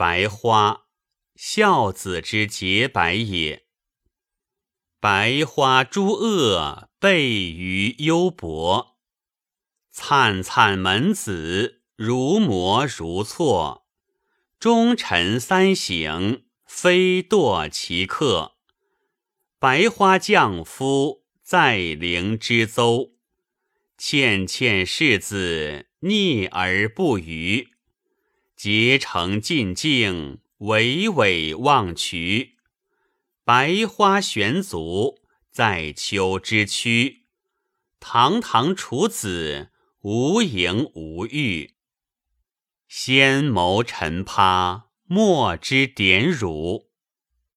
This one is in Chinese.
白花，孝子之洁白也。白花诸恶备于幽薄，灿灿门子如磨如错。忠臣三省，非堕其客。白花将夫在陵之邹，倩倩世子逆而不虞。结成尽境，巍巍望渠。白花玄足，在秋之躯。堂堂处子，无盈无欲。先谋陈趴，莫之点辱。